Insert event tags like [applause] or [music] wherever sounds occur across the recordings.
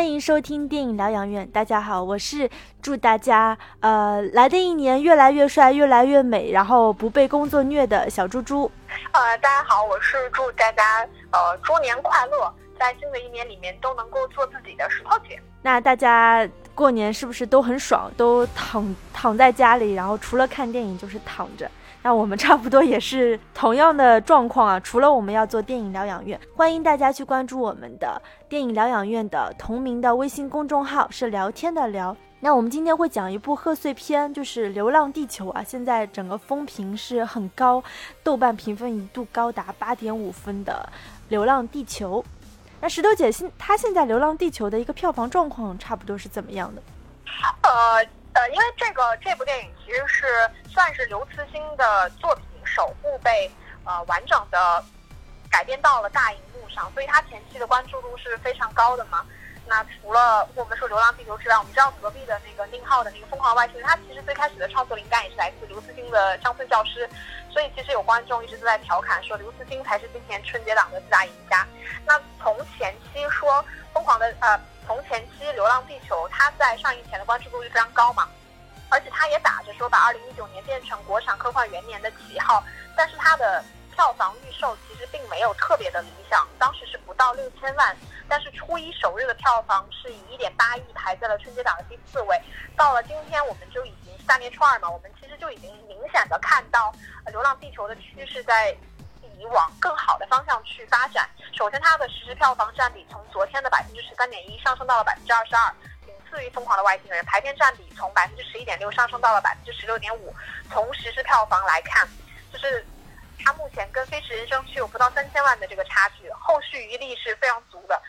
欢迎收听电影疗养院。大家好，我是祝大家呃来的一年越来越帅、越来越美，然后不被工作虐的小猪猪。呃，大家好，我是祝大家呃猪年快乐，在新的一年里面都能够做自己的石头姐。那大家过年是不是都很爽？都躺躺在家里，然后除了看电影就是躺着。那我们差不多也是同样的状况啊，除了我们要做电影疗养院，欢迎大家去关注我们的电影疗养院的同名的微信公众号，是聊天的聊。那我们今天会讲一部贺岁片，就是《流浪地球》啊，现在整个风评是很高，豆瓣评分一度高达八点五分的《流浪地球》。那石头姐现她现在《流浪地球》的一个票房状况差不多是怎么样的？呃。呃，因为这个这部电影其实是算是刘慈欣的作品首部被呃完整的改编到了大荧幕上，所以它前期的关注度是非常高的嘛。那除了我们说《流浪地球》之外，我们知道隔壁的那个宁浩的那个《疯狂外星人》，它其实最开始的创作灵感也是来自刘慈欣的《乡村教师》，所以其实有观众一直都在调侃说刘慈欣才是今年春节档的最大赢家。那从前期说《疯狂的》呃。从前期《流浪地球》它在上映前的关注度就非常高嘛，而且它也打着说把二零一九年变成国产科幻元年的旗号，但是它的票房预售其实并没有特别的理想，当时是不到六千万，但是初一首日的票房是以一点八亿排在了春节档的第四位。到了今天，我们就已经大年初二嘛，我们其实就已经明显的看到《流浪地球》的趋势在。以往更好的方向去发展。首先，它的实时票房占比从昨天的百分之十三点一上升到了百分之二十二，仅次于《疯狂的外星人》。排片占比从百分之十一点六上升到了百分之十六点五。从实时票房来看，就是它目前跟《飞驰人生》只有不到三千万的这个差距，后续余力是非常足的。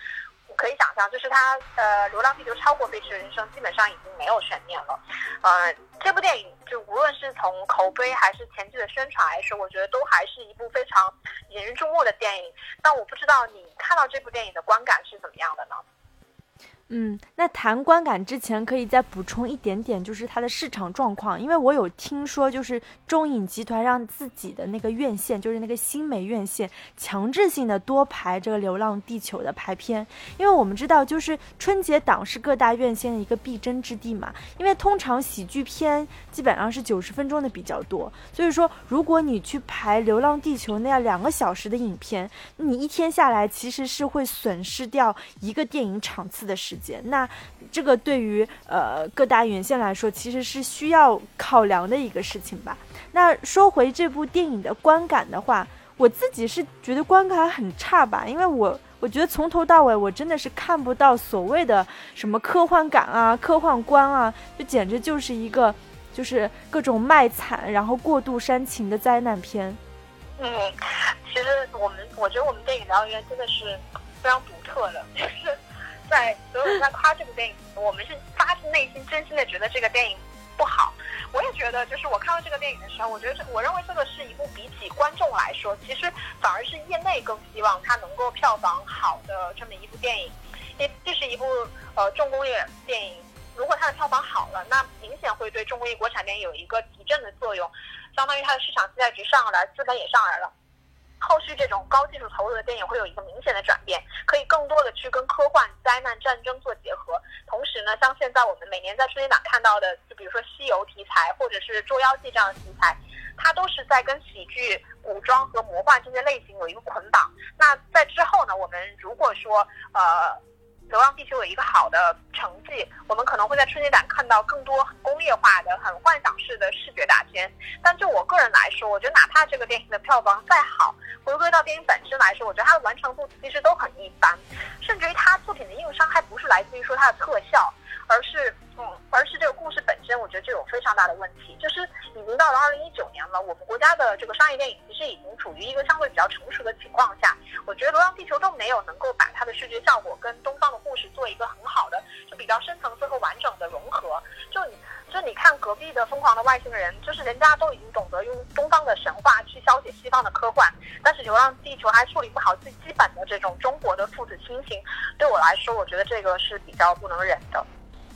可以想象，就是他呃，《流浪地球》超过《飞驰人生》，基本上已经没有悬念了。呃，这部电影就无论是从口碑还是前期的宣传来说，我觉得都还是一部非常引人注目的电影。但我不知道你看到这部电影的观感是怎么样的呢？嗯，那谈观感之前可以再补充一点点，就是它的市场状况。因为我有听说，就是中影集团让自己的那个院线，就是那个新美院线，强制性的多排这个《流浪地球》的排片。因为我们知道，就是春节档是各大院线的一个必争之地嘛。因为通常喜剧片基本上是九十分钟的比较多，所以说如果你去排《流浪地球》那样两个小时的影片，你一天下来其实是会损失掉一个电影场次的时。那这个对于呃各大院线来说，其实是需要考量的一个事情吧。那说回这部电影的观感的话，我自己是觉得观感很差吧，因为我我觉得从头到尾我真的是看不到所谓的什么科幻感啊、科幻观啊，就简直就是一个就是各种卖惨然后过度煽情的灾难片。嗯，其实我们我觉得我们电影疗养院真的是非常独特的，就是。在所有人在夸这部电影，我们是发自内心、真心的觉得这个电影不好。我也觉得，就是我看到这个电影的时候，我觉得这，我认为这个是一部比起观众来说，其实反而是业内更希望它能够票房好的这么一部电影。因这是一部呃重工业电影，如果它的票房好了，那明显会对重工业国产电影有一个提振的作用，相当于它的市场期待值上来，资本也上来了。后续这种高技术投入的电影会有一个明显的转变，可以更多的去跟科幻、灾难、战争做结合。同时呢，像现在我们每年在春节档看到的，就比如说西游题材或者是捉妖记这样的题材，它都是在跟喜剧、古装和魔幻这些类型有一个捆绑。那在之后呢，我们如果说呃。《渴望地球》有一个好的成绩，我们可能会在春节档看到更多工业化的、很幻想式的视觉大片。但就我个人来说，我觉得哪怕这个电影的票房再好，回归到电影本身来说，我觉得它的完成度其实都很一般。甚至于它作品的硬伤还不是来自于说它的特效，而是嗯，而是这个故事本身，我觉得就有非常大的问题。就是已经到了二零一九年了，我们国家的这个商业电影其实已经处于一个相对比较成熟的情况下。我觉得《流浪地球》都没有能够把它的视觉效果跟东方的故事做一个很好的，就比较深层次和完整的融合。就你，就你看隔壁的《疯狂的外星人》，就是人家都已经懂得用东方的神话去消解西方的科幻，但是《流浪地球》还处理不好最基本的这种中国的父子亲情。对我来说，我觉得这个是比较不能忍的。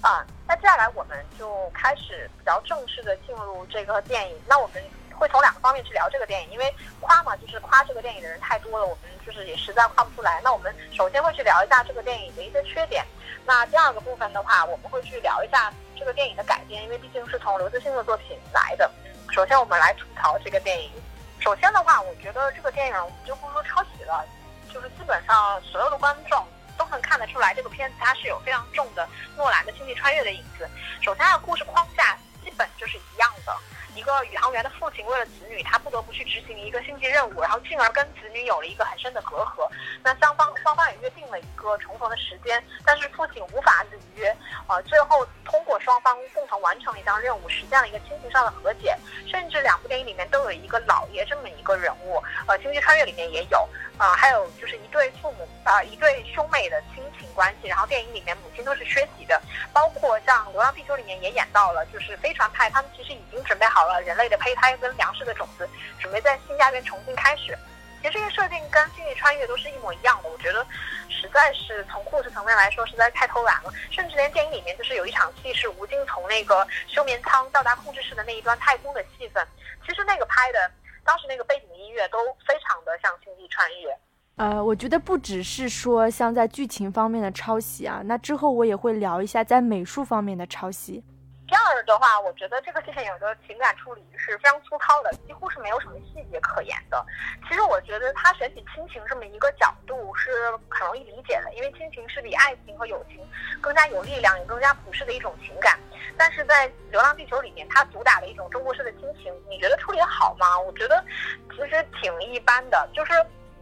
啊，那接下来我们就开始比较正式的进入这个电影。那我们。会从两个方面去聊这个电影，因为夸嘛，就是夸这个电影的人太多了，我们就是也实在夸不出来。那我们首先会去聊一下这个电影的一些缺点。那第二个部分的话，我们会去聊一下这个电影的改编，因为毕竟是从刘慈欣的作品来的。首先我们来吐槽这个电影。首先的话，我觉得这个电影我们就不说抄袭了，就是基本上所有的观众都能看得出来，这个片子它是有非常重的诺兰的星际穿越的影子。首先，它的故事框架基本就是一样的。一个宇航员的父亲为了子女，他不得不去执行一个星际任务，然后进而跟子女有了一个很深的隔阂。那双方双方也约定了一个重逢的时间，但是父亲无法履约，呃，最后通过双方共同完成了一项任务，实现了一个亲情上的和解。甚至两部电影里面都有一个老爷这么一个人物，呃，星际穿越里面也有，啊，还有就是一对父母啊，一对兄妹的亲情关系。然后电影里面母亲都是缺席的，包括像《流浪地球》里面也演到了，就是飞船派他们其实已经准备好。了人类的胚胎跟粮食的种子，准备在新家园重新开始。其实这个设定跟《星际穿越》都是一模一样的，我觉得实在是从故事层面来说，实在太偷懒了。甚至连电影里面就是有一场戏是吴京从那个休眠舱到达控制室的那一段太空的戏份，其实那个拍的当时那个背景音乐都非常的像《星际穿越》。呃，我觉得不只是说像在剧情方面的抄袭啊，那之后我也会聊一下在美术方面的抄袭。第二的话，我觉得这个电影的情感处理是非常粗糙的，几乎是没有什么细节可言的。其实我觉得他选取亲情这么一个角度是很容易理解的，因为亲情是比爱情和友情更加有力量、也更加普世的一种情感。但是在《流浪地球》里面，他主打的一种中国式的亲情，你觉得处理的好吗？我觉得其实挺一般的。就是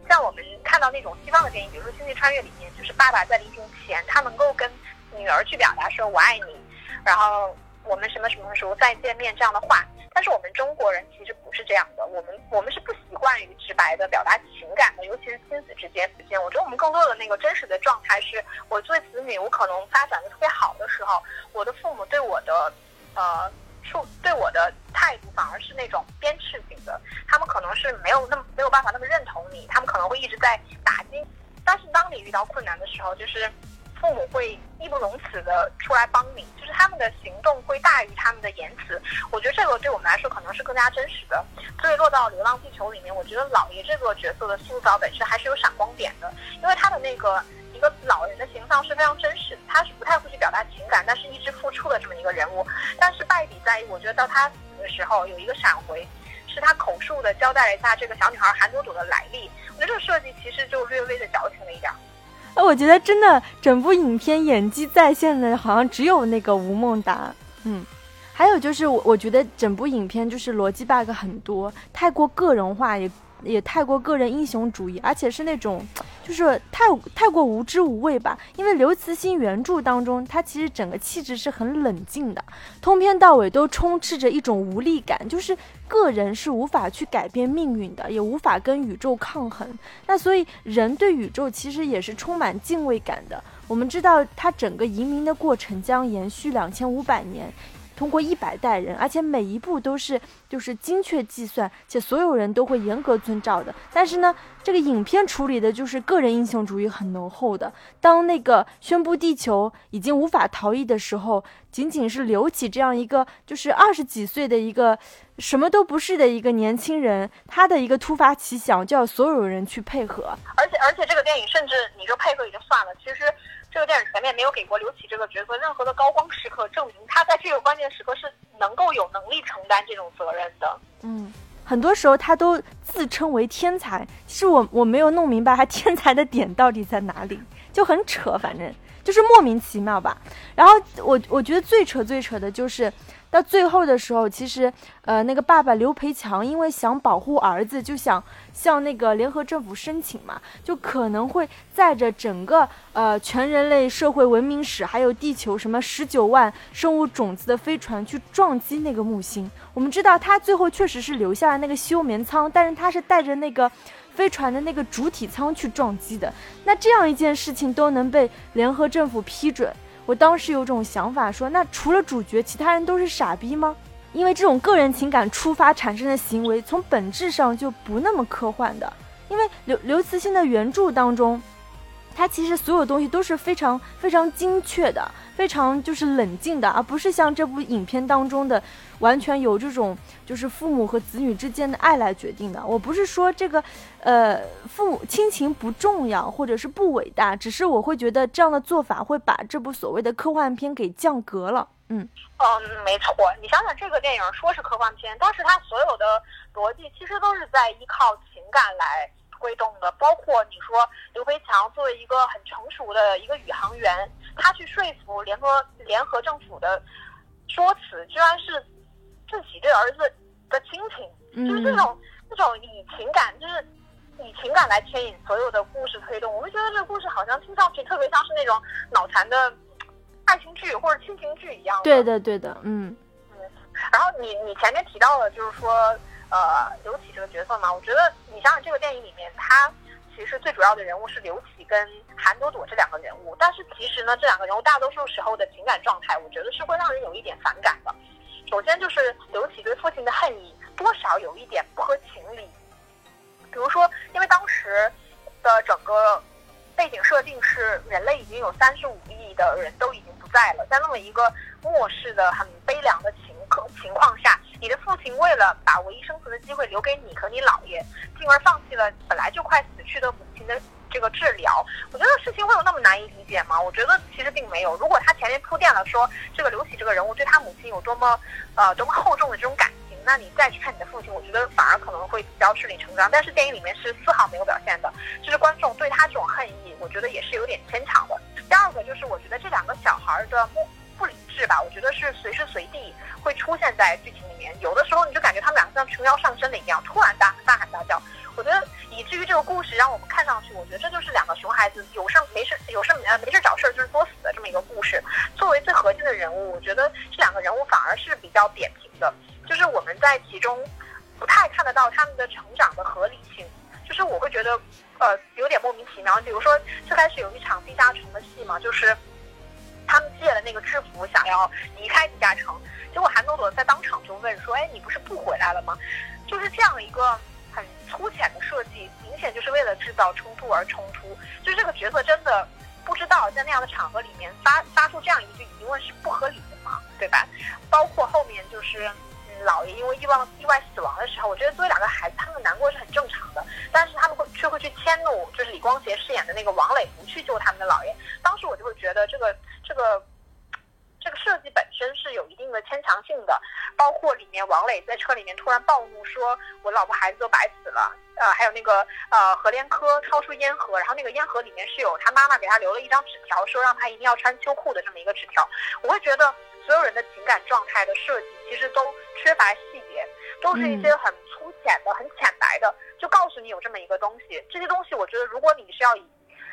像我们看到那种西方的电影，比如说《星际穿越》里面，就是爸爸在临行前，他能够跟女儿去表达说“我爱你”，然后。我们什么什么时候再见面这样的话，但是我们中国人其实不是这样的，我们我们是不习惯于直白的表达情感的，尤其是亲子之间之间。我觉得我们更多的那个真实的状态是，我作为子女，我可能发展的特别好的时候，我的父母对我的，呃，处对我的态度反而是那种鞭笞型的，他们可能是没有那么没有办法那么认同你，他们可能会一直在打击。但是当你遇到困难的时候，就是。父母会义不容辞的出来帮你，就是他们的行动会大于他们的言辞。我觉得这个对我们来说可能是更加真实的。所以落到《流浪地球》里面，我觉得老爷这个角色的塑造本身还是有闪光点的，因为他的那个一个老人的形象是非常真实的，他是不太会去表达情感，但是一直付出的这么一个人物。但是败笔在于，我觉得到他死的时候有一个闪回，是他口述的交代了一下这个小女孩韩朵朵的来历。我觉得这个设计其实就略微的矫情了一点。哎，我觉得真的整部影片演技在线的，好像只有那个吴孟达。嗯，还有就是我我觉得整部影片就是逻辑 bug 很多，太过个人化，也也太过个人英雄主义，而且是那种。就是太太过无知无畏吧，因为刘慈欣原著当中，他其实整个气质是很冷静的，通篇到尾都充斥着一种无力感，就是个人是无法去改变命运的，也无法跟宇宙抗衡。那所以人对宇宙其实也是充满敬畏感的。我们知道，他整个移民的过程将延续两千五百年。通过一百代人，而且每一步都是就是精确计算，且所有人都会严格遵照的。但是呢，这个影片处理的就是个人英雄主义很浓厚的。当那个宣布地球已经无法逃逸的时候，仅仅是刘启这样一个就是二十几岁的一个什么都不是的一个年轻人，他的一个突发奇想，就要所有人去配合。而且而且这个电影甚至你就配合也就算了，其实。这个电影前面没有给过刘启这个角色任何的高光时刻，证明他在这个关键时刻是能够有能力承担这种责任的。嗯，很多时候他都自称为天才，其实我我没有弄明白他天才的点到底在哪里，就很扯，反正就是莫名其妙吧。然后我我觉得最扯最扯的就是。到最后的时候，其实，呃，那个爸爸刘培强因为想保护儿子，就想向那个联合政府申请嘛，就可能会载着整个呃全人类社会文明史，还有地球什么十九万生物种子的飞船去撞击那个木星。我们知道他最后确实是留下了那个休眠舱，但是他是带着那个飞船的那个主体舱去撞击的。那这样一件事情都能被联合政府批准。我当时有种想法，说那除了主角，其他人都是傻逼吗？因为这种个人情感出发产生的行为，从本质上就不那么科幻的。因为刘刘慈欣的原著当中，它其实所有东西都是非常非常精确的，非常就是冷静的，而不是像这部影片当中的完全有这种就是父母和子女之间的爱来决定的。我不是说这个，呃，父母亲情不重要或者是不伟大，只是我会觉得这样的做法会把这部所谓的科幻片给降格了。嗯嗯，没错。你想想，这个电影说是科幻片，但是它所有的逻辑其实都是在依靠情感来。推动的，包括你说刘培强作为一个很成熟的一个宇航员，他去说服联合联合政府的说辞，居然是自己对儿子的亲情，就是这种这种以情感，就是以情感来牵引所有的故事推动。我们觉得这个故事好像听上去特别像是那种脑残的爱情剧或者亲情剧一样。对的，对的，嗯嗯。然后你你前面提到了，就是说。呃，刘启这个角色嘛，我觉得你想想这个电影里面，他其实最主要的人物是刘启跟韩朵朵这两个人物，但是其实呢，这两个人物大多数时候的情感状态，我觉得是会让人有一点反感的。首先就是刘启对父亲的恨意，多少有一点不合情理。比如说，因为当时的整个背景设定是人类已经有三十五亿的人都已经不在了，在那么一个末世的很悲凉的情况情况下。你的父亲为了把唯一生存的机会留给你和你姥爷，进而放弃了本来就快死去的母亲的这个治疗。我觉得事情会有那么难以理解吗？我觉得其实并没有。如果他前面铺垫了说这个刘启这个人物对他母亲有多么呃多么厚重的这种感情，那你再去看你的父亲，我觉得反而可能会比较顺理成章。但是电影里面是丝毫没有表现的，就是观众对他这种恨意，我觉得也是有点牵强的。第二个就是我觉得这两个小孩的目是吧，我觉得是随时随地会出现在剧情里面。有的时候你就感觉他们两个像琼瑶上身的一样，突然大大喊大叫。我觉得以至于这个故事让我们看上去，我觉得这就是两个熊孩子有事没事有事呃没事找事就是作死的这么一个故事。作为最核心的人物，我觉得这两个人物反而是比较扁平的，就是我们在其中不太看得到他们的成长的合理性。就是我会觉得呃有点莫名其妙。比如说最开始有一场地下城的戏嘛，就是借了那个制服想要离开地下城。结果韩朵朵在当场就问说：“哎，你不是不回来了吗？”就是这样一个很粗浅的设计，明显就是为了制造冲突而冲突。就这个角色真的不知道在那样的场合里面发发出这样一句疑问是不合理的吗？对吧？包括后面就是老爷因为意外意外死亡的时候，我觉得作为两个孩子，他们难过是很正常的，但是他们会却会去迁怒，就是李光洁饰演的那个王磊不去救他们的姥爷。当时我就会觉得这个这个。这个设计本身是有一定的牵强性的，包括里面王磊在车里面突然暴怒，说我老婆孩子都白死了，呃，还有那个呃何连科掏出烟盒，然后那个烟盒里面是有他妈妈给他留了一张纸条，说让他一定要穿秋裤的这么一个纸条。我会觉得所有人的情感状态的设计其实都缺乏细节，都是一些很粗浅的、很浅白的，就告诉你有这么一个东西。这些东西我觉得如果你是要以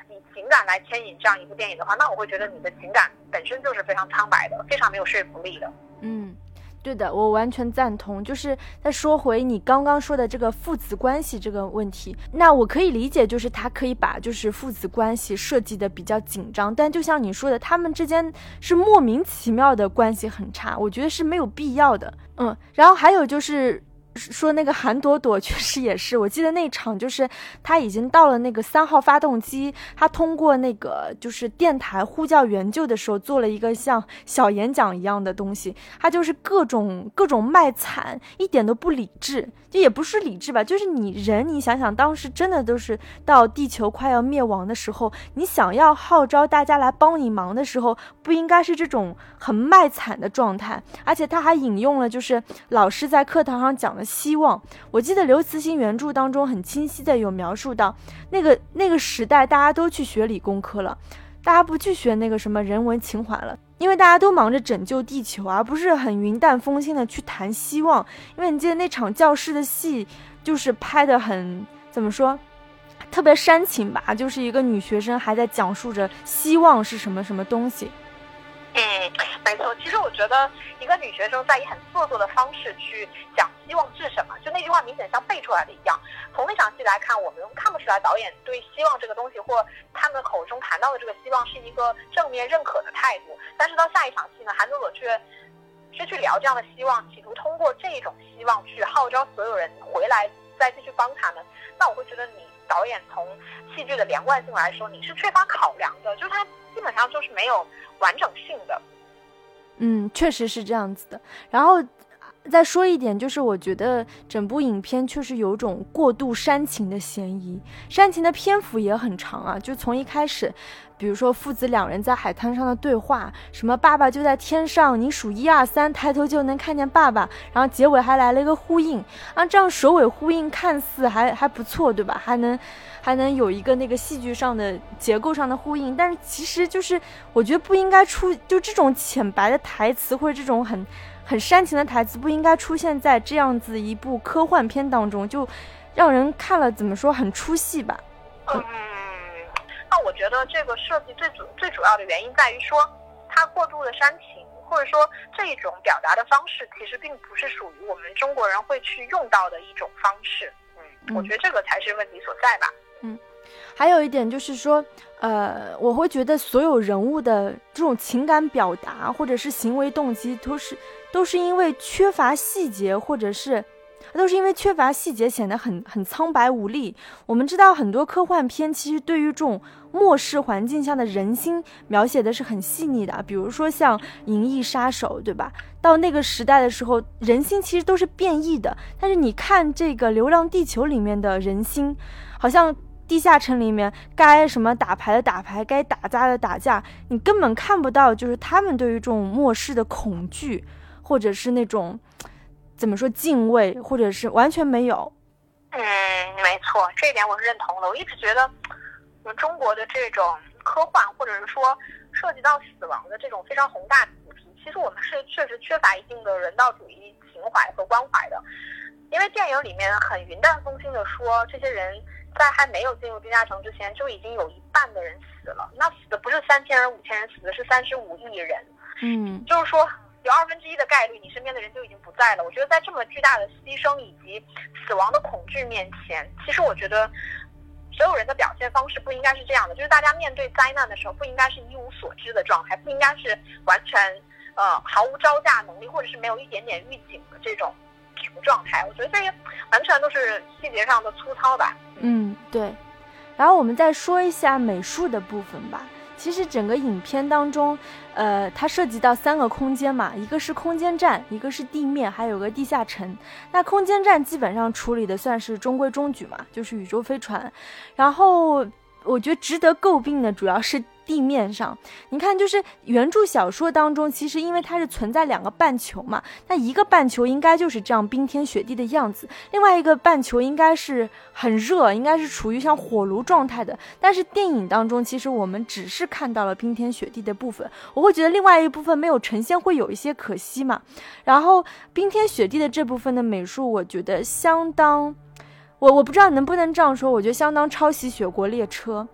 以情感来牵引这样一部电影的话，那我会觉得你的情感本身就是非常苍白的，非常没有说服力的。嗯，对的，我完全赞同。就是再说回你刚刚说的这个父子关系这个问题，那我可以理解，就是他可以把就是父子关系设计的比较紧张，但就像你说的，他们之间是莫名其妙的关系很差，我觉得是没有必要的。嗯，然后还有就是。说那个韩朵朵 [laughs] 确实也是，我记得那场就是他已经到了那个三号发动机，他通过那个就是电台呼叫援救的时候，做了一个像小演讲一样的东西，他就是各种各种卖惨，一点都不理智，就也不是理智吧，就是你人，你想想当时真的都是到地球快要灭亡的时候，你想要号召大家来帮你忙的时候，不应该是这种很卖惨的状态，而且他还引用了就是老师在课堂上讲的。希望，我记得刘慈欣原著当中很清晰的有描述到，那个那个时代大家都去学理工科了，大家不去学那个什么人文情怀了，因为大家都忙着拯救地球，而不是很云淡风轻的去谈希望。因为你记得那场教室的戏，就是拍的很怎么说，特别煽情吧，就是一个女学生还在讲述着希望是什么什么东西。嗯，没错。其实我觉得一个女学生在以很做作的方式去讲希望是什么，就那句话明显像背出来的一样。从那场戏来看，我们看不出来导演对希望这个东西或他们口中谈到的这个希望是一个正面认可的态度。但是到下一场戏呢，韩朵朵却却去聊这样的希望，企图通过这种希望去号召所有人回来再继续帮他们。那我会觉得你导演从戏剧的连贯性来说，你是缺乏考量的，就是它基本上就是没有完整性的。嗯，确实是这样子的。然后再说一点，就是我觉得整部影片确实有种过度煽情的嫌疑，煽情的篇幅也很长啊，就从一开始。比如说父子两人在海滩上的对话，什么爸爸就在天上，你数一二三，抬头就能看见爸爸。然后结尾还来了一个呼应，啊，这样首尾呼应看似还还不错，对吧？还能还能有一个那个戏剧上的结构上的呼应，但是其实就是我觉得不应该出，就这种浅白的台词或者这种很很煽情的台词不应该出现在这样子一部科幻片当中，就让人看了怎么说很出戏吧。嗯。那我觉得这个设计最主最主要的原因在于说，它过度的煽情，或者说这一种表达的方式，其实并不是属于我们中国人会去用到的一种方式。嗯，我觉得这个才是问题所在吧。嗯，还有一点就是说，呃，我会觉得所有人物的这种情感表达或者是行为动机，都是都是因为缺乏细节，或者是。都是因为缺乏细节，显得很很苍白无力。我们知道很多科幻片其实对于这种末世环境下的人心描写的是很细腻的，比如说像《银翼杀手》，对吧？到那个时代的时候，人心其实都是变异的。但是你看这个《流浪地球》里面的人心，好像地下城里面该什么打牌的打牌，该打架的打架，你根本看不到就是他们对于这种末世的恐惧，或者是那种。怎么说敬畏，或者是完全没有？嗯，没错，这一点我是认同的。我一直觉得，我们中国的这种科幻，或者是说涉及到死亡的这种非常宏大的主题，其实我们是确实缺乏一定的人道主义情怀和关怀的。因为电影里面很云淡风轻的说，这些人在还没有进入地下城之前，就已经有一半的人死了。那死的不是三千人、五千人，死的是三十五亿人。嗯，就是说。有二分之一的概率，你身边的人就已经不在了。我觉得在这么巨大的牺牲以及死亡的恐惧面前，其实我觉得所有人的表现方式不应该是这样的，就是大家面对灾难的时候，不应该是一无所知的状态，不应该是完全呃毫无招架能力，或者是没有一点点预警的这种状态。我觉得这些完全都是细节上的粗糙吧。嗯，对。然后我们再说一下美术的部分吧。其实整个影片当中，呃，它涉及到三个空间嘛，一个是空间站，一个是地面，还有个地下城。那空间站基本上处理的算是中规中矩嘛，就是宇宙飞船。然后我觉得值得诟病的主要是。地面上，你看，就是原著小说当中，其实因为它是存在两个半球嘛，那一个半球应该就是这样冰天雪地的样子，另外一个半球应该是很热，应该是处于像火炉状态的。但是电影当中，其实我们只是看到了冰天雪地的部分，我会觉得另外一部分没有呈现，会有一些可惜嘛。然后冰天雪地的这部分的美术，我觉得相当，我我不知道能不能这样说，我觉得相当抄袭《雪国列车》。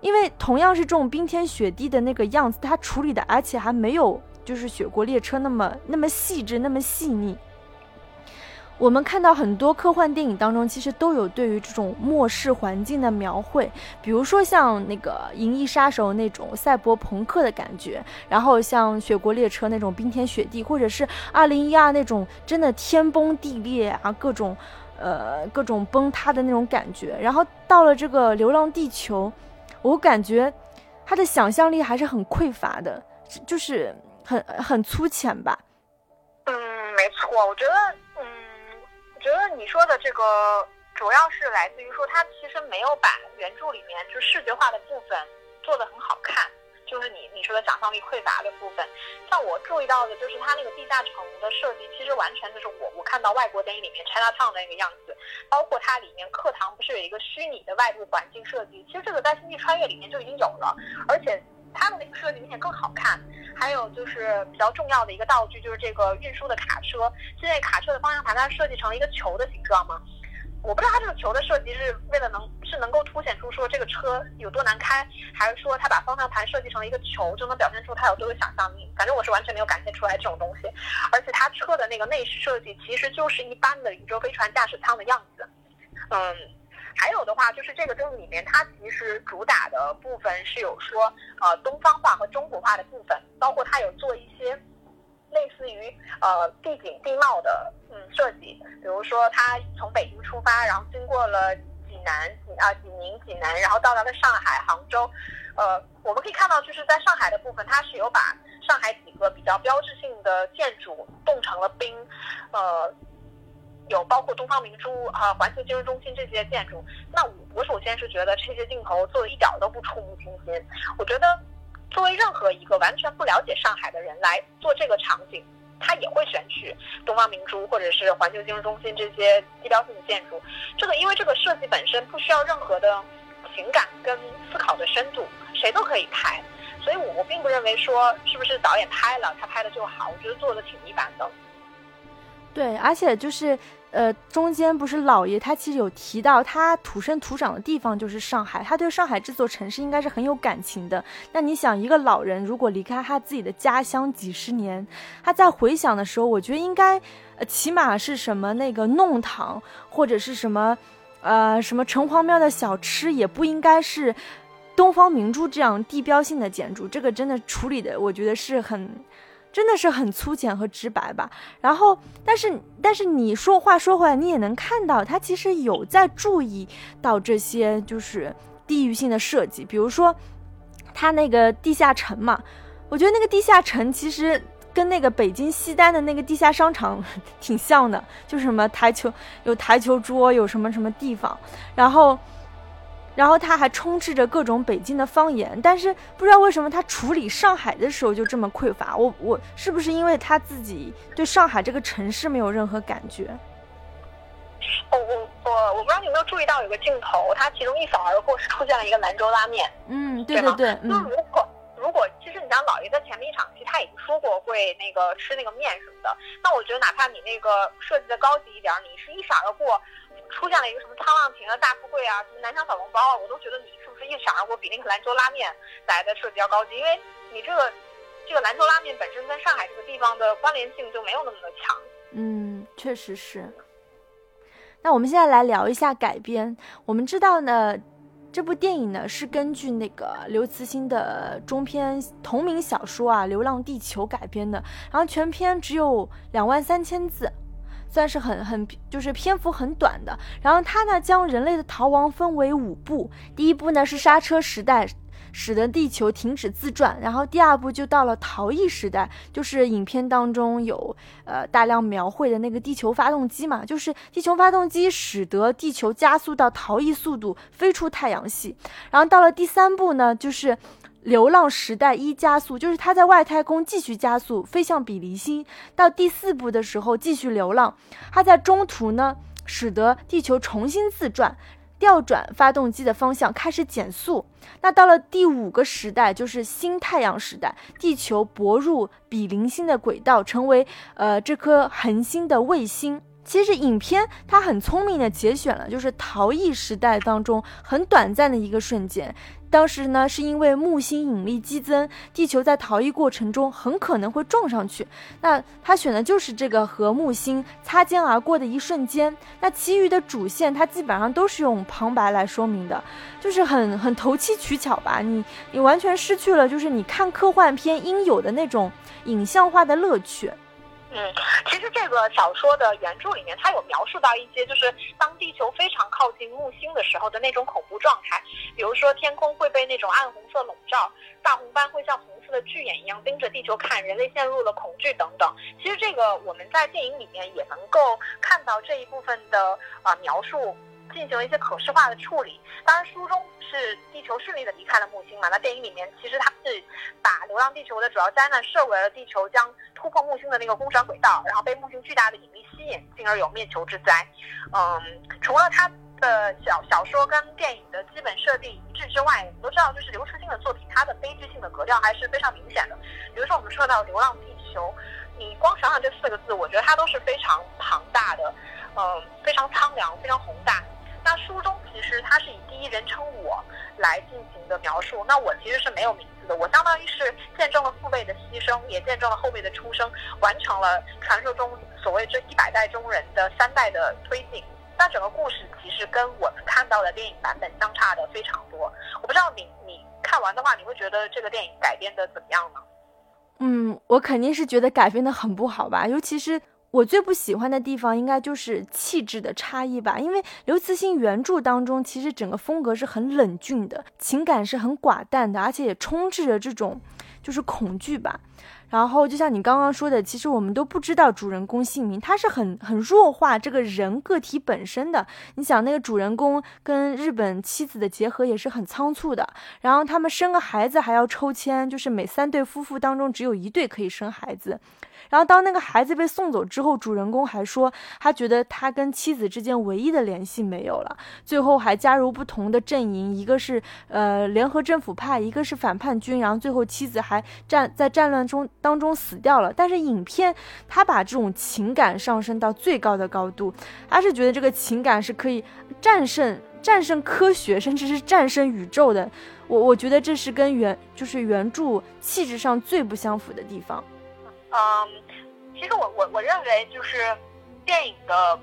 因为同样是这种冰天雪地的那个样子，它处理的而且还没有就是《雪国列车》那么那么细致那么细腻。我们看到很多科幻电影当中，其实都有对于这种末世环境的描绘，比如说像那个《银翼杀手》那种赛博朋克的感觉，然后像《雪国列车》那种冰天雪地，或者是《二零一二》那种真的天崩地裂啊，各种呃各种崩塌的那种感觉。然后到了这个《流浪地球》。我感觉他的想象力还是很匮乏的，就是很很粗浅吧。嗯，没错，我觉得，嗯，我觉得你说的这个主要是来自于说，他其实没有把原著里面就视觉化的部分做得很好看。就是你你说的想象力匮乏的部分，像我注意到的，就是它那个地下城的设计，其实完全就是我我看到外国电影里面 China Town 的那个样子，包括它里面课堂不是有一个虚拟的外部环境设计，其实这个在星际穿越里面就已经有了，而且它的那个设计明显更好看。还有就是比较重要的一个道具，就是这个运输的卡车，现在卡车的方向盘它设计成了一个球的形状吗？我不知道它这个球的设计是为了能是能够凸显出说这个车有多难开，还是说它把方向盘设计成一个球就能表现出它有多有想象力？反正我是完全没有感觉出来这种东西。而且它车的那个内饰设计其实就是一般的宇宙飞船驾驶舱的样子。嗯，还有的话就是这个电影里面它其实主打的部分是有说呃东方化和中国化的部分，包括它有做一些类似于呃地景地貌的。嗯，设计，比如说他从北京出发，然后经过了济南、济啊济宁、济南，然后到达了上海、杭州。呃，我们可以看到，就是在上海的部分，它是有把上海几个比较标志性的建筑冻成了冰，呃，有包括东方明珠啊、环球金融中心这些建筑。那我我首先是觉得这些镜头做的一点都不触目惊心。我觉得作为任何一个完全不了解上海的人来做这个场景。他也会选取东方明珠或者是环球金融中心这些地标性的建筑，这个因为这个设计本身不需要任何的情感跟思考的深度，谁都可以拍，所以我我并不认为说是不是导演拍了他拍的就好，我觉得做的挺一般的。对，而且就是。呃，中间不是老爷他其实有提到，他土生土长的地方就是上海，他对上海这座城市应该是很有感情的。那你想，一个老人如果离开他自己的家乡几十年，他在回想的时候，我觉得应该，呃，起码是什么那个弄堂或者是什么，呃，什么城隍庙的小吃，也不应该是东方明珠这样地标性的建筑。这个真的处理的，我觉得是很。真的是很粗浅和直白吧，然后，但是，但是你说话说回来，你也能看到他其实有在注意到这些就是地域性的设计，比如说他那个地下城嘛，我觉得那个地下城其实跟那个北京西单的那个地下商场 [laughs] 挺像的，就是什么台球有台球桌，有什么什么地方，然后。然后他还充斥着各种北京的方言，但是不知道为什么他处理上海的时候就这么匮乏。我我是不是因为他自己对上海这个城市没有任何感觉？我我我我不知道你有没有注意到有个镜头，它其中一扫而过是出现了一个兰州拉面。嗯，对对对。那如果如果其实你像老爷在前面一场戏他已经说过会那个吃那个面什么的，那我觉得哪怕你那个设计的高级一点，你是一闪而过。出现了一个什么沧浪亭啊、大富贵啊、什么南翔小笼包啊，我都觉得你是不是一闪而过，比那个兰州拉面来的设计要高级？因为你这个这个兰州拉面本身跟上海这个地方的关联性就没有那么的强。嗯，确实是。那我们现在来聊一下改编。我们知道呢，这部电影呢是根据那个刘慈欣的中篇同名小说啊《流浪地球》改编的，然后全篇只有两万三千字。算是很很就是篇幅很短的，然后他呢将人类的逃亡分为五步，第一步呢是刹车时代，使得地球停止自转，然后第二步就到了逃逸时代，就是影片当中有呃大量描绘的那个地球发动机嘛，就是地球发动机使得地球加速到逃逸速度，飞出太阳系，然后到了第三步呢就是。流浪时代一加速，就是他在外太空继续加速，飞向比邻星。到第四步的时候继续流浪，他在中途呢，使得地球重新自转，调转发动机的方向，开始减速。那到了第五个时代，就是新太阳时代，地球泊入比邻星的轨道，成为呃这颗恒星的卫星。其实影片它很聪明的节选了，就是逃逸时代当中很短暂的一个瞬间。当时呢，是因为木星引力激增，地球在逃逸过程中很可能会撞上去。那他选的就是这个和木星擦肩而过的一瞬间。那其余的主线，它基本上都是用旁白来说明的，就是很很投机取巧吧。你你完全失去了就是你看科幻片应有的那种影像化的乐趣。嗯，其实这个小说的原著里面，它有描述到一些，就是当地球非常靠近木星的时候的那种恐怖状态，比如说天空会被那种暗红色笼罩，大红斑会像红色的巨眼一样盯着地球看，人类陷入了恐惧等等。其实这个我们在电影里面也能够看到这一部分的啊描述。进行了一些可视化的处理。当然，书中是地球顺利的离开了木星嘛？那电影里面其实它是把《流浪地球》的主要灾难设为了地球将突破木星的那个公转轨道，然后被木星巨大的引力吸引，进而有灭球之灾。嗯，除了它的小小说跟电影的基本设定一致之外，我们都知道，就是刘慈欣的作品，它的悲剧性的格调还是非常明显的。比如说，我们说到《流浪地球》，你光想想这四个字，我觉得它都是非常庞大的，嗯，非常苍凉，非常宏大。那书中其实它是以第一人称我来进行的描述，那我其实是没有名字的，我相当于是见证了父辈的牺牲，也见证了后辈的出生，完成了传说中所谓这一百代中人的三代的推进。那整个故事其实跟我们看到的电影版本相差的非常多。我不知道你你看完的话，你会觉得这个电影改编的怎么样呢？嗯，我肯定是觉得改编的很不好吧，尤其是。我最不喜欢的地方应该就是气质的差异吧，因为刘慈欣原著当中其实整个风格是很冷峻的，情感是很寡淡的，而且也充斥着这种就是恐惧吧。然后就像你刚刚说的，其实我们都不知道主人公姓名，他是很很弱化这个人个体本身的。你想那个主人公跟日本妻子的结合也是很仓促的，然后他们生个孩子还要抽签，就是每三对夫妇当中只有一对可以生孩子。然后当那个孩子被送走之后，主人公还说他觉得他跟妻子之间唯一的联系没有了。最后还加入不同的阵营，一个是呃联合政府派，一个是反叛军。然后最后妻子还战在战乱中当中死掉了。但是影片他把这种情感上升到最高的高度，他是觉得这个情感是可以战胜战胜科学，甚至是战胜宇宙的。我我觉得这是跟原就是原著气质上最不相符的地方。嗯，其实我我我认为就是电影的，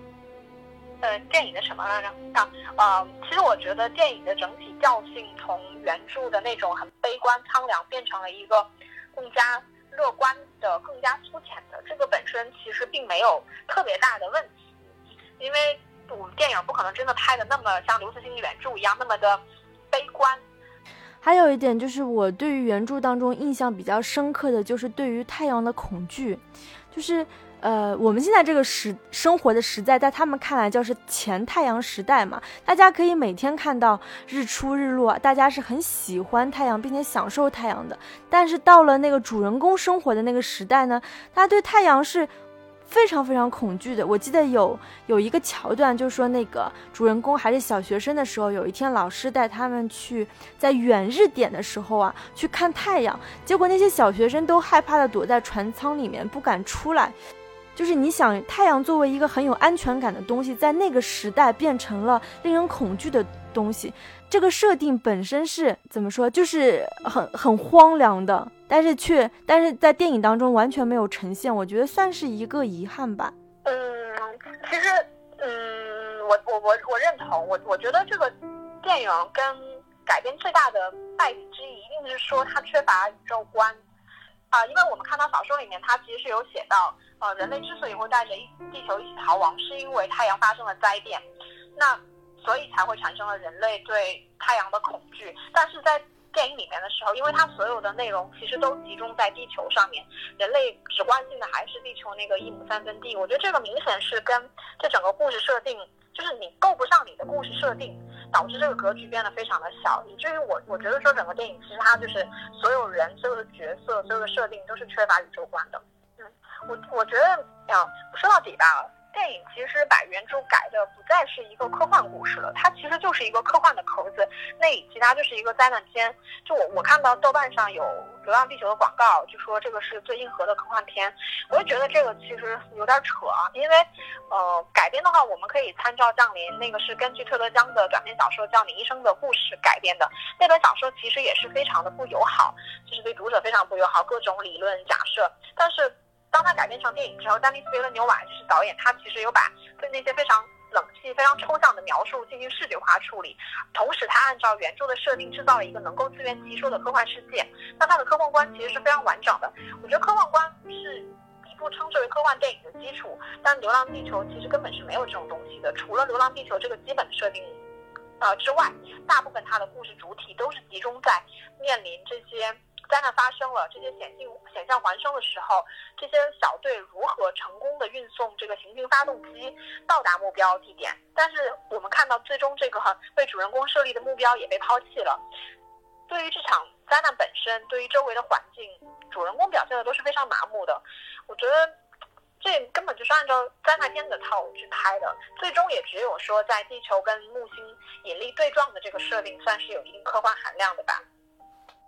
呃，电影的什么来着？啊，呃，其实我觉得电影的整体调性从原著的那种很悲观苍凉，变成了一个更加乐观的、更加粗浅的。这个本身其实并没有特别大的问题，因为我们电影不可能真的拍的那么像刘慈欣原著一样那么的悲观。还有一点就是，我对于原著当中印象比较深刻的就是对于太阳的恐惧，就是呃，我们现在这个时生活的时代，在他们看来就是前太阳时代嘛，大家可以每天看到日出日落，大家是很喜欢太阳并且享受太阳的。但是到了那个主人公生活的那个时代呢，大家对太阳是。非常非常恐惧的。我记得有有一个桥段，就是说那个主人公还是小学生的时候，有一天老师带他们去在远日点的时候啊去看太阳，结果那些小学生都害怕的躲在船舱里面不敢出来。就是你想，太阳作为一个很有安全感的东西，在那个时代变成了令人恐惧的东西。这个设定本身是怎么说？就是很很荒凉的，但是却但是在电影当中完全没有呈现，我觉得算是一个遗憾吧。嗯，其实，嗯，我我我我认同，我我觉得这个电影跟改编最大的败笔之一，一定是说它缺乏宇宙观啊，因为我们看到小说里面，它其实是有写到。呃，人类之所以会带着一地球一起逃亡，是因为太阳发生了灾变，那所以才会产生了人类对太阳的恐惧。但是在电影里面的时候，因为它所有的内容其实都集中在地球上面，人类只关心的还是地球那个一亩三分地。我觉得这个明显是跟这整个故事设定，就是你够不上你的故事设定，导致这个格局变得非常的小，以至于我我觉得说整个电影其实它就是所有人、所有的角色、所有的设定都是缺乏宇宙观的。我我觉得，啊，说到底吧，电影其实把原著改的不再是一个科幻故事了，它其实就是一个科幻的壳子，那其他就是一个灾难片。就我我看到豆瓣上有《流浪地球》的广告，就说这个是最硬核的科幻片，我就觉得这个其实有点扯啊，因为，呃，改编的话，我们可以参照《降临》，那个是根据特德·江的短篇小说《叫你医生的故事》改编的，那本小说其实也是非常的不友好，就是对读者非常不友好，各种理论假设，但是。当他改编成电影之后，丹尼斯·维伦纽瓦就是导演，他其实有把对那些非常冷气、非常抽象的描述进行视觉化处理，同时他按照原著的设定制造了一个能够自圆其说的科幻世界。那他的科幻观其实是非常完整的。我觉得科幻观是一部称之为科幻电影的基础，但《流浪地球》其实根本是没有这种东西的。除了《流浪地球》这个基本设定，呃之外，大部分它的故事主体都是集中在面临这些。灾难发生了，这些险境险象环生的时候，这些小队如何成功的运送这个行星发动机到达目标地点？但是我们看到，最终这个为主人公设立的目标也被抛弃了。对于这场灾难本身，对于周围的环境，主人公表现的都是非常麻木的。我觉得这根本就是按照灾难片的套路去拍的。最终也只有说，在地球跟木星引力对撞的这个设定，算是有一定科幻含量的吧。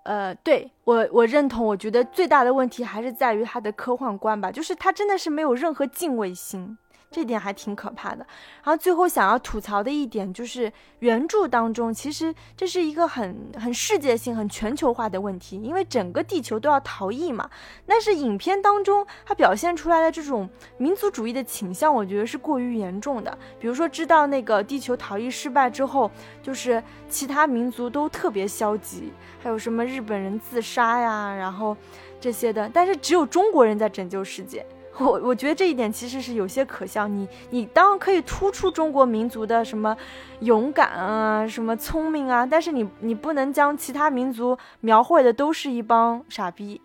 呃，对我我认同，我觉得最大的问题还是在于他的科幻观吧，就是他真的是没有任何敬畏心。这点还挺可怕的。然后最后想要吐槽的一点就是，原著当中其实这是一个很很世界性、很全球化的问题，因为整个地球都要逃逸嘛。但是影片当中它表现出来的这种民族主义的倾向，我觉得是过于严重的。比如说，知道那个地球逃逸失败之后，就是其他民族都特别消极，还有什么日本人自杀呀，然后这些的，但是只有中国人在拯救世界。我我觉得这一点其实是有些可笑。你你当然可以突出中国民族的什么勇敢啊，什么聪明啊，但是你你不能将其他民族描绘的都是一帮傻逼。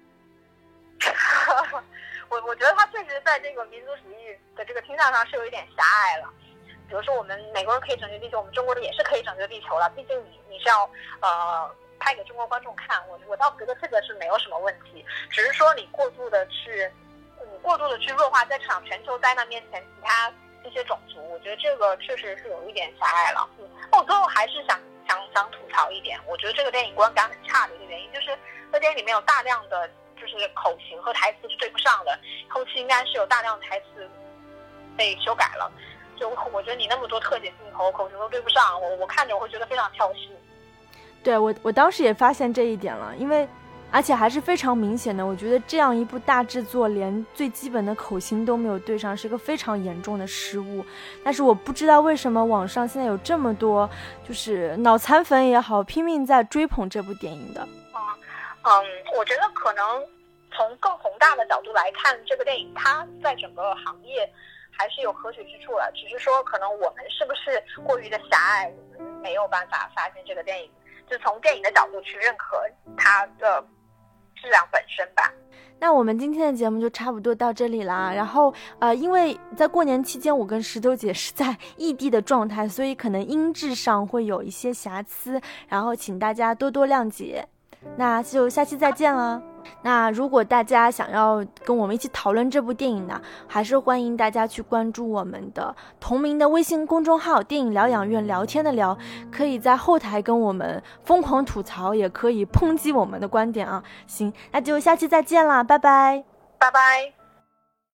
[laughs] 我我觉得他确实在这个民族主义的这个倾向上是有一点狭隘了。比如说，我们美国人可以拯救地球，我们中国人也是可以拯救地球了。毕竟你你是要呃拍给中国观众看，我我倒觉得这个是没有什么问题，只是说你过度的去。过度的去弱化在这场全球灾难面前其他这些种族，我觉得这个确实是有一点狭隘了。嗯，我最后还是想想想吐槽一点，我觉得这个电影观感很差的一个原因，就是在电影里面有大量的就是口型和台词是对不上的，后期应该是有大量的台词被修改了。就我觉得你那么多特写镜头，口型都对不上，我我看着我会觉得非常挑戏。对我我当时也发现这一点了，因为。而且还是非常明显的，我觉得这样一部大制作，连最基本的口型都没有对上，是一个非常严重的失误。但是我不知道为什么网上现在有这么多，就是脑残粉也好，拼命在追捧这部电影的。嗯嗯，我觉得可能从更宏大的角度来看，这个电影它在整个行业还是有可取之处了。只是说，可能我们是不是过于的狭隘，我们没有办法发现这个电影，就从电影的角度去认可它的。质量本身吧。那我们今天的节目就差不多到这里啦。然后，呃，因为在过年期间，我跟石头姐是在 [laughs] 异地的状态，所以可能音质上会有一些瑕疵，然后请大家多多谅解。那就下期再见了。那如果大家想要跟我们一起讨论这部电影呢，还是欢迎大家去关注我们的同名的微信公众号“电影疗养院”，聊天的聊，可以在后台跟我们疯狂吐槽，也可以抨击我们的观点啊。行，那就下期再见啦，拜拜，拜拜。